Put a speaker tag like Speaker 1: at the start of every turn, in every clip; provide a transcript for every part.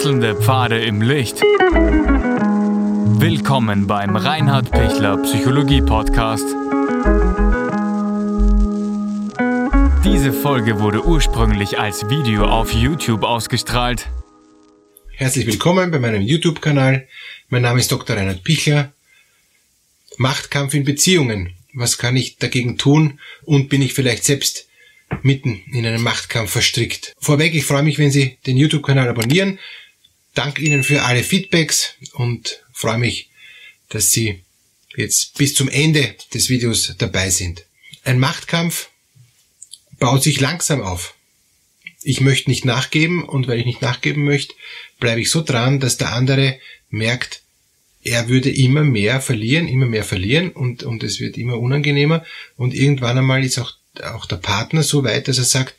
Speaker 1: Wechselnde Pfade im Licht. Willkommen beim Reinhard Pichler Psychologie Podcast. Diese Folge wurde ursprünglich als Video auf YouTube ausgestrahlt.
Speaker 2: Herzlich willkommen bei meinem YouTube-Kanal. Mein Name ist Dr. Reinhard Pichler. Machtkampf in Beziehungen. Was kann ich dagegen tun? Und bin ich vielleicht selbst mitten in einem Machtkampf verstrickt. Vorweg, ich freue mich, wenn Sie den YouTube-Kanal abonnieren. Danke Ihnen für alle Feedbacks und freue mich, dass Sie jetzt bis zum Ende des Videos dabei sind. Ein Machtkampf baut sich langsam auf. Ich möchte nicht nachgeben und weil ich nicht nachgeben möchte, bleibe ich so dran, dass der andere merkt, er würde immer mehr verlieren, immer mehr verlieren und, und es wird immer unangenehmer und irgendwann einmal ist auch auch der Partner so weit, dass er sagt,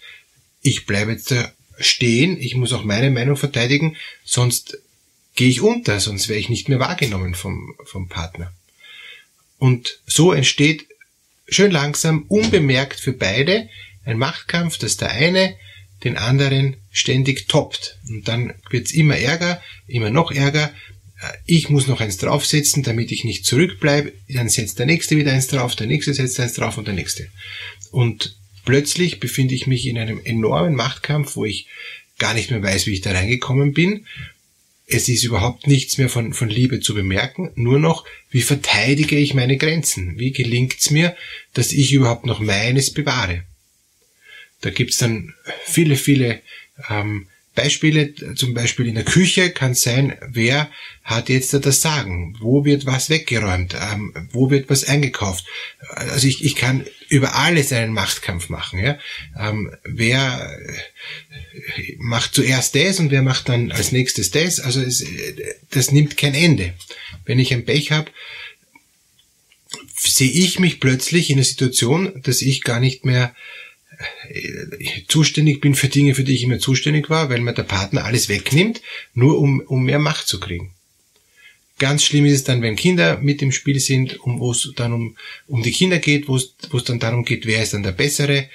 Speaker 2: ich bleibe jetzt da stehen, ich muss auch meine Meinung verteidigen, sonst gehe ich unter, sonst wäre ich nicht mehr wahrgenommen vom, vom Partner. Und so entsteht schön langsam, unbemerkt für beide ein Machtkampf, dass der eine den anderen ständig toppt. Und dann wird's immer ärger, immer noch ärger. Ich muss noch eins draufsetzen, damit ich nicht zurückbleibe. Dann setzt der nächste wieder eins drauf, der nächste setzt eins drauf und der nächste. Und plötzlich befinde ich mich in einem enormen Machtkampf, wo ich gar nicht mehr weiß, wie ich da reingekommen bin. Es ist überhaupt nichts mehr von, von Liebe zu bemerken, nur noch, wie verteidige ich meine Grenzen? Wie gelingt es mir, dass ich überhaupt noch meines bewahre? Da gibt's dann viele, viele ähm, Beispiele, zum Beispiel in der Küche kann sein, wer hat jetzt da das Sagen? Wo wird was weggeräumt? Ähm, wo wird was eingekauft? Also ich, ich kann über alles einen Machtkampf machen. Ja? Ähm, wer äh, macht zuerst das und wer macht dann als nächstes das? Also es, das nimmt kein Ende. Wenn ich ein Pech habe, sehe ich mich plötzlich in einer Situation, dass ich gar nicht mehr zuständig bin für Dinge, für die ich immer zuständig war, weil mir der Partner alles wegnimmt, nur um, um mehr Macht zu kriegen. Ganz schlimm ist es dann, wenn Kinder mit im Spiel sind, um, wo es dann um, um die Kinder geht, wo es, wo es dann darum geht, wer ist dann der bessere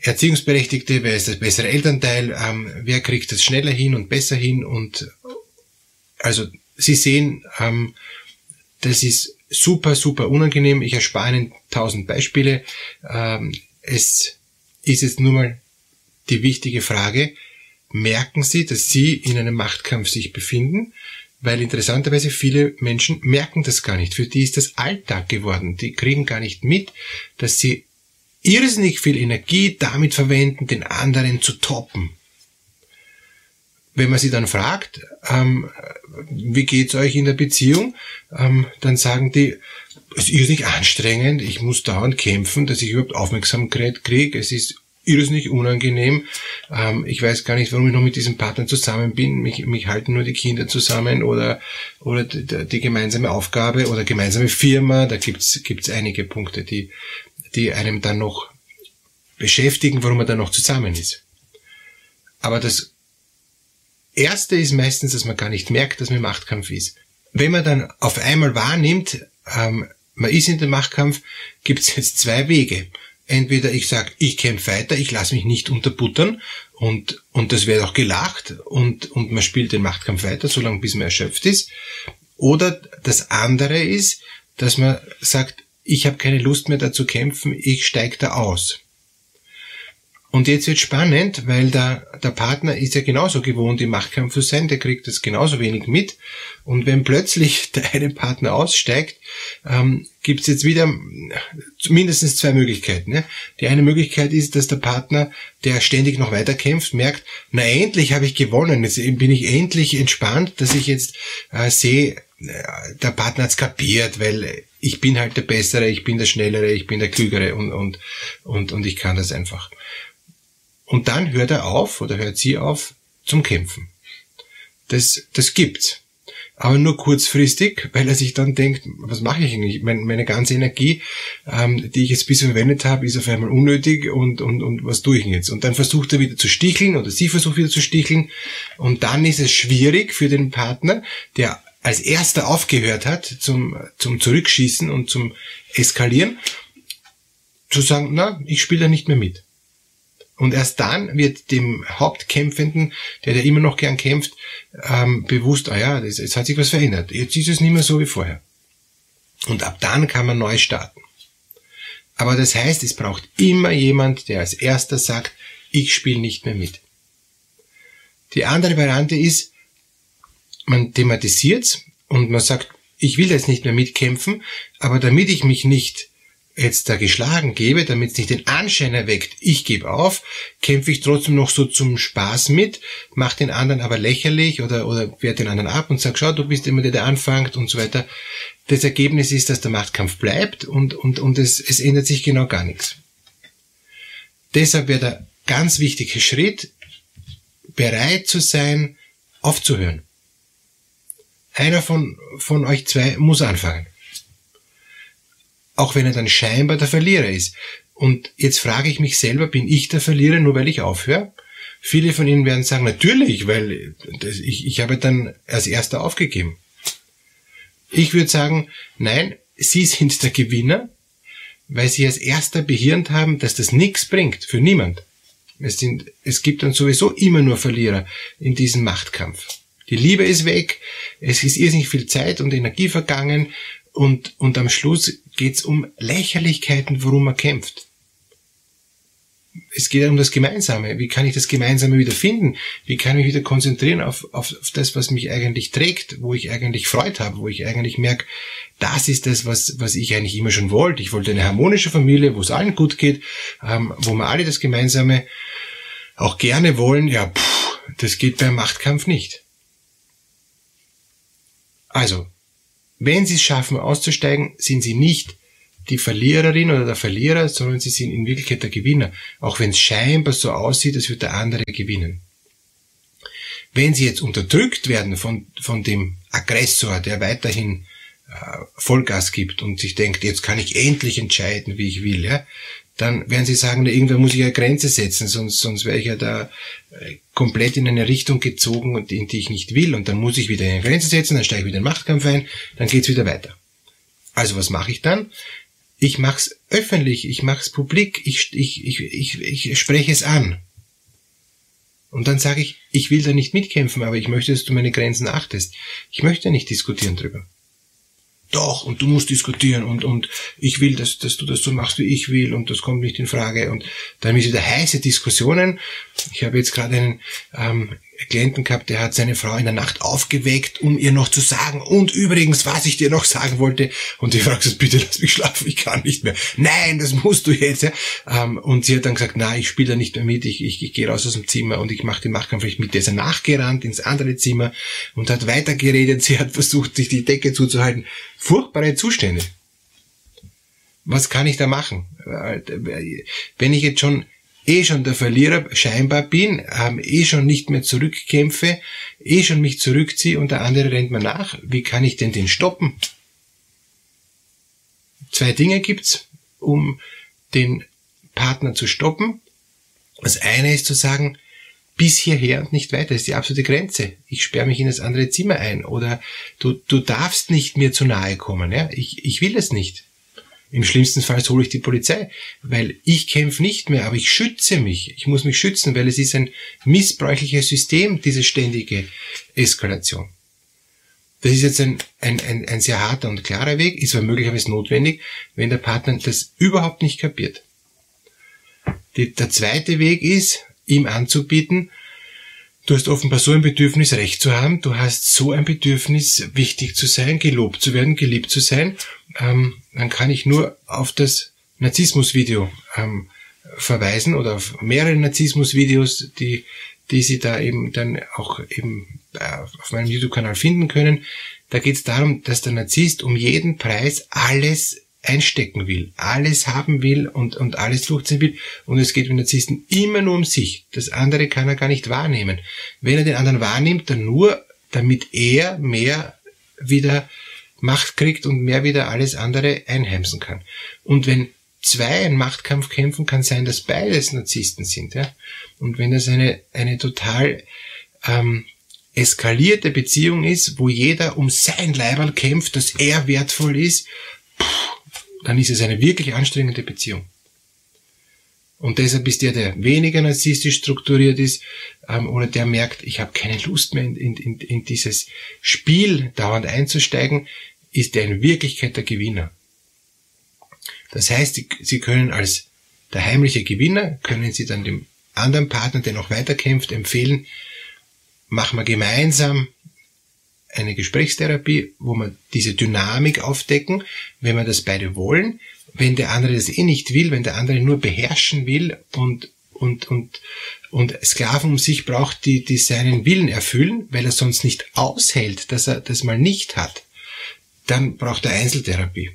Speaker 2: Erziehungsberechtigte, wer ist das bessere Elternteil, ähm, wer kriegt das schneller hin und besser hin und also Sie sehen, ähm, das ist super, super unangenehm. Ich erspare Ihnen tausend Beispiele. Ähm, es ist jetzt nur mal die wichtige Frage, merken Sie, dass Sie in einem Machtkampf sich befinden? Weil interessanterweise viele Menschen merken das gar nicht. Für die ist das Alltag geworden. Die kriegen gar nicht mit, dass sie irrsinnig viel Energie damit verwenden, den anderen zu toppen. Wenn man sie dann fragt, ähm, wie geht's euch in der Beziehung, ähm, dann sagen die, es ist irrsinnig anstrengend, ich muss dauernd kämpfen, dass ich überhaupt Aufmerksamkeit kriege, es ist irrsinnig unangenehm, ähm, ich weiß gar nicht, warum ich noch mit diesem Partner zusammen bin, mich, mich halten nur die Kinder zusammen oder, oder die, die gemeinsame Aufgabe oder gemeinsame Firma, da gibt's gibt's einige Punkte, die, die einem dann noch beschäftigen, warum man dann noch zusammen ist. Aber das Erste ist meistens, dass man gar nicht merkt, dass man im Machtkampf ist. Wenn man dann auf einmal wahrnimmt, ähm, man ist in dem Machtkampf, gibt es jetzt zwei Wege. Entweder ich sage, ich kämpfe weiter, ich lasse mich nicht unterbuttern und, und das wird auch gelacht und, und man spielt den Machtkampf weiter, solange bis man erschöpft ist. Oder das andere ist, dass man sagt, ich habe keine Lust mehr da zu kämpfen, ich steige da aus. Und jetzt wird spannend, weil der, der Partner ist ja genauso gewohnt, im Machtkampf zu sein, der kriegt das genauso wenig mit. Und wenn plötzlich der eine Partner aussteigt, ähm, gibt es jetzt wieder mindestens zwei Möglichkeiten. Ne? Die eine Möglichkeit ist, dass der Partner, der ständig noch weiter kämpft, merkt, na endlich habe ich gewonnen, jetzt bin ich endlich entspannt, dass ich jetzt äh, sehe, äh, der Partner hat's kapiert, weil ich bin halt der Bessere, ich bin der Schnellere, ich bin der Klügere und, und, und, und ich kann das einfach. Und dann hört er auf oder hört sie auf zum Kämpfen. Das, das gibt's. Aber nur kurzfristig, weil er sich dann denkt, was mache ich eigentlich? Meine, meine ganze Energie, ähm, die ich jetzt bisher verwendet habe, ist auf einmal unnötig und, und, und was tue ich denn jetzt? Und dann versucht er wieder zu sticheln oder sie versucht wieder zu sticheln. Und dann ist es schwierig für den Partner, der als erster aufgehört hat zum, zum Zurückschießen und zum Eskalieren, zu sagen, na, ich spiele da nicht mehr mit. Und erst dann wird dem Hauptkämpfenden, der der immer noch gern kämpft, ähm, bewusst, ah ja, das, jetzt hat sich was verändert. Jetzt ist es nicht mehr so wie vorher. Und ab dann kann man neu starten. Aber das heißt, es braucht immer jemand, der als erster sagt, ich spiele nicht mehr mit. Die andere Variante ist, man thematisiert und man sagt, ich will jetzt nicht mehr mitkämpfen, aber damit ich mich nicht jetzt da geschlagen gebe, damit es nicht den Anschein erweckt, ich gebe auf, kämpfe ich trotzdem noch so zum Spaß mit, mache den anderen aber lächerlich oder, oder wehrt den anderen ab und sag, schau, du bist immer der, der anfängt und so weiter. Das Ergebnis ist, dass der Machtkampf bleibt und, und, und es, es ändert sich genau gar nichts. Deshalb wäre der ganz wichtige Schritt, bereit zu sein, aufzuhören. Einer von, von euch zwei muss anfangen auch wenn er dann scheinbar der Verlierer ist. Und jetzt frage ich mich selber, bin ich der Verlierer, nur weil ich aufhöre? Viele von Ihnen werden sagen, natürlich, weil ich, ich habe dann als erster aufgegeben. Ich würde sagen, nein, Sie sind der Gewinner, weil Sie als erster behirnt haben, dass das nichts bringt, für niemand. Es, sind, es gibt dann sowieso immer nur Verlierer in diesem Machtkampf. Die Liebe ist weg, es ist irrsinnig viel Zeit und Energie vergangen und, und am Schluss geht es um Lächerlichkeiten, worum man kämpft. Es geht um das Gemeinsame. Wie kann ich das Gemeinsame wieder finden? Wie kann ich mich wieder konzentrieren auf, auf, auf das, was mich eigentlich trägt, wo ich eigentlich Freude habe, wo ich eigentlich merke, das ist das, was, was ich eigentlich immer schon wollte. Ich wollte eine harmonische Familie, wo es allen gut geht, ähm, wo wir alle das Gemeinsame auch gerne wollen. Ja, pff, das geht beim Machtkampf nicht. Also, wenn sie es schaffen auszusteigen, sind sie nicht die Verliererin oder der Verlierer, sondern sie sind in Wirklichkeit der Gewinner. Auch wenn es scheinbar so aussieht, als würde der andere gewinnen. Wenn sie jetzt unterdrückt werden von, von dem Aggressor, der weiterhin äh, Vollgas gibt und sich denkt, jetzt kann ich endlich entscheiden, wie ich will, ja, dann werden sie sagen, na, irgendwann muss ich eine Grenze setzen, sonst, sonst wäre ich ja da äh, komplett in eine Richtung gezogen, in die ich nicht will. Und dann muss ich wieder eine Grenze setzen, dann steige ich wieder in den Machtkampf ein, dann geht's wieder weiter. Also was mache ich dann? Ich mache es öffentlich, ich mache es publik, ich, ich, ich, ich, ich spreche es an. Und dann sage ich, ich will da nicht mitkämpfen, aber ich möchte, dass du meine Grenzen achtest. Ich möchte nicht diskutieren drüber doch, und du musst diskutieren und, und ich will, dass, dass du das so machst, wie ich will und das kommt nicht in Frage. Und dann wieder heiße Diskussionen. Ich habe jetzt gerade einen ähm, Klienten gehabt, der hat seine Frau in der Nacht aufgeweckt, um ihr noch zu sagen, und übrigens, was ich dir noch sagen wollte. Und die Frau sagt, bitte lass mich schlafen, ich kann nicht mehr. Nein, das musst du jetzt. Ja. Ähm, und sie hat dann gesagt, na, ich spiele da nicht mehr mit, ich, ich, ich gehe raus aus dem Zimmer und ich mache den Machtkampf nicht mit. Der ist er nachgerannt ins andere Zimmer und hat weitergeredet. Sie hat versucht, sich die Decke zuzuhalten. Furchtbare Zustände. Was kann ich da machen? Äh, wenn ich jetzt schon eh schon der Verlierer scheinbar bin, ähm, eh schon nicht mehr zurückkämpfe, eh schon mich zurückziehe und der andere rennt mir nach. Wie kann ich denn den stoppen? Zwei Dinge gibt's, um den Partner zu stoppen. Das eine ist zu sagen, bis hierher und nicht weiter, das ist die absolute Grenze. Ich sperre mich in das andere Zimmer ein oder du, du darfst nicht mir zu nahe kommen. Ja? Ich, ich will es nicht. Im schlimmsten Fall hole ich die Polizei, weil ich kämpfe nicht mehr, aber ich schütze mich. Ich muss mich schützen, weil es ist ein missbräuchliches System, diese ständige Eskalation. Das ist jetzt ein, ein, ein, ein sehr harter und klarer Weg, ist aber möglicherweise notwendig, wenn der Partner das überhaupt nicht kapiert. Die, der zweite Weg ist, ihm anzubieten, Du hast offenbar so ein Bedürfnis, Recht zu haben. Du hast so ein Bedürfnis, wichtig zu sein, gelobt zu werden, geliebt zu sein. Ähm, dann kann ich nur auf das Narzissmus-Video ähm, verweisen oder auf mehrere Narzissmus-Videos, die, die Sie da eben dann auch eben äh, auf meinem YouTube-Kanal finden können. Da geht es darum, dass der Narzisst um jeden Preis alles einstecken will, alles haben will und, und alles durchziehen will. Und es geht mit Narzissten immer nur um sich. Das andere kann er gar nicht wahrnehmen. Wenn er den anderen wahrnimmt, dann nur, damit er mehr wieder Macht kriegt und mehr wieder alles andere einheimsen kann. Und wenn zwei einen Machtkampf kämpfen, kann sein, dass beides Narzissten sind. Ja? Und wenn das eine, eine total ähm, eskalierte Beziehung ist, wo jeder um sein Leiberl kämpft, dass er wertvoll ist, dann ist es eine wirklich anstrengende Beziehung. Und deshalb ist der, der weniger narzisstisch strukturiert ist, ähm, oder der merkt, ich habe keine Lust mehr in, in, in dieses Spiel dauernd einzusteigen, ist der in Wirklichkeit der Gewinner. Das heißt, Sie, Sie können als der heimliche Gewinner, können Sie dann dem anderen Partner, der noch weiterkämpft, empfehlen, machen wir gemeinsam eine Gesprächstherapie, wo wir diese Dynamik aufdecken, wenn wir das beide wollen. Wenn der andere das eh nicht will, wenn der andere nur beherrschen will und, und, und, und Sklaven um sich braucht, die, die seinen Willen erfüllen, weil er sonst nicht aushält, dass er das mal nicht hat, dann braucht er Einzeltherapie.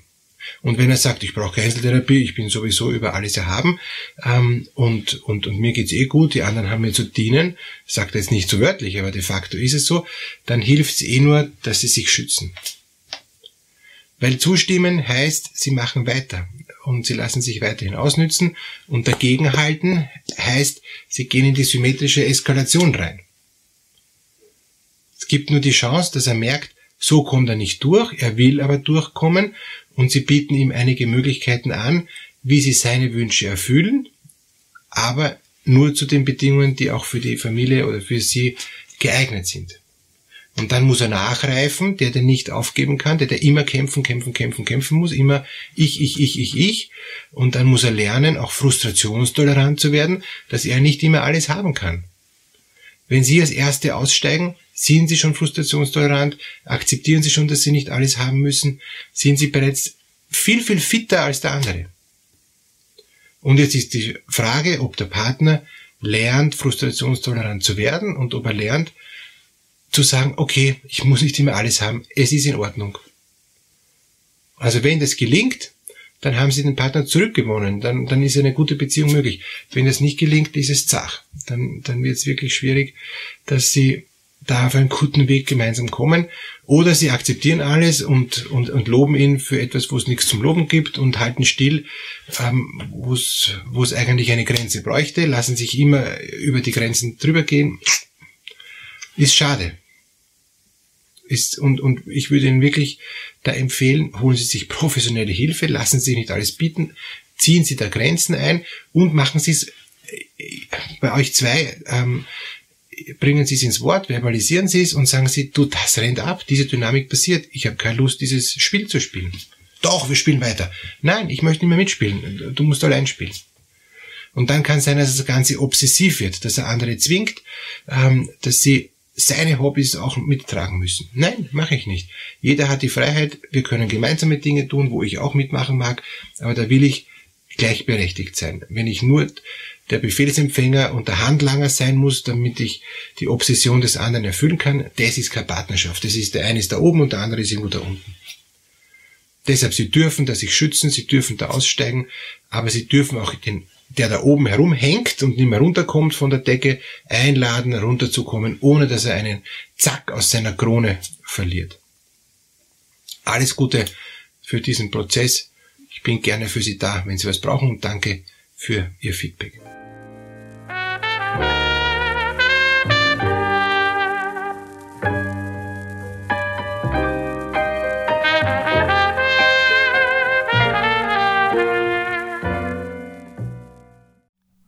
Speaker 2: Und wenn er sagt, ich brauche Einzeltherapie, ich bin sowieso über alles erhaben ähm, und, und, und mir geht's eh gut, die anderen haben mir zu dienen, sagt er jetzt nicht so wörtlich, aber de facto ist es so, dann hilft's eh nur, dass sie sich schützen. Weil zustimmen heißt, sie machen weiter und sie lassen sich weiterhin ausnützen und dagegenhalten heißt, sie gehen in die symmetrische Eskalation rein. Es gibt nur die Chance, dass er merkt, so kommt er nicht durch, er will aber durchkommen und sie bieten ihm einige Möglichkeiten an, wie sie seine Wünsche erfüllen, aber nur zu den Bedingungen, die auch für die Familie oder für sie geeignet sind. Und dann muss er nachreifen, der der nicht aufgeben kann, der der immer kämpfen, kämpfen, kämpfen, kämpfen muss, immer ich, ich, ich, ich, ich. Und dann muss er lernen, auch frustrationstolerant zu werden, dass er nicht immer alles haben kann. Wenn Sie als Erste aussteigen, sind Sie schon frustrationstolerant? Akzeptieren Sie schon, dass Sie nicht alles haben müssen? Sind Sie bereits viel, viel fitter als der andere? Und jetzt ist die Frage, ob der Partner lernt, frustrationstolerant zu werden und ob er lernt, zu sagen, okay, ich muss nicht immer alles haben, es ist in Ordnung. Also wenn das gelingt, dann haben Sie den Partner zurückgewonnen, dann, dann ist eine gute Beziehung möglich. Wenn das nicht gelingt, ist es zach. Dann, dann wird es wirklich schwierig, dass Sie da auf einen guten Weg gemeinsam kommen. Oder sie akzeptieren alles und, und, und loben ihn für etwas, wo es nichts zum Loben gibt und halten still, ähm, wo es wo es eigentlich eine Grenze bräuchte, lassen sich immer über die Grenzen drüber gehen. Ist schade. Ist, und, und ich würde Ihnen wirklich da empfehlen, holen Sie sich professionelle Hilfe, lassen Sie sich nicht alles bieten, ziehen Sie da Grenzen ein und machen Sie es äh, bei euch zwei ähm, bringen Sie es ins Wort, verbalisieren Sie es und sagen Sie, du, das rennt ab, diese Dynamik passiert, ich habe keine Lust, dieses Spiel zu spielen. Doch, wir spielen weiter. Nein, ich möchte nicht mehr mitspielen, du musst allein spielen. Und dann kann es sein, dass das Ganze obsessiv wird, dass er andere zwingt, ähm, dass sie seine Hobbys auch mittragen müssen. Nein, mache ich nicht. Jeder hat die Freiheit, wir können gemeinsame Dinge tun, wo ich auch mitmachen mag, aber da will ich gleichberechtigt sein. Wenn ich nur der Befehlsempfänger und der Handlanger sein muss, damit ich die Obsession des anderen erfüllen kann, das ist keine Partnerschaft. Das ist der eine ist da oben und der andere ist irgendwo da unten. Deshalb, sie dürfen da sich schützen, sie dürfen da aussteigen, aber sie dürfen auch den, der da oben herumhängt und nicht mehr runterkommt von der Decke, einladen, runterzukommen, ohne dass er einen Zack aus seiner Krone verliert. Alles Gute für diesen Prozess. Ich bin gerne für Sie da, wenn Sie was brauchen und danke für Ihr Feedback.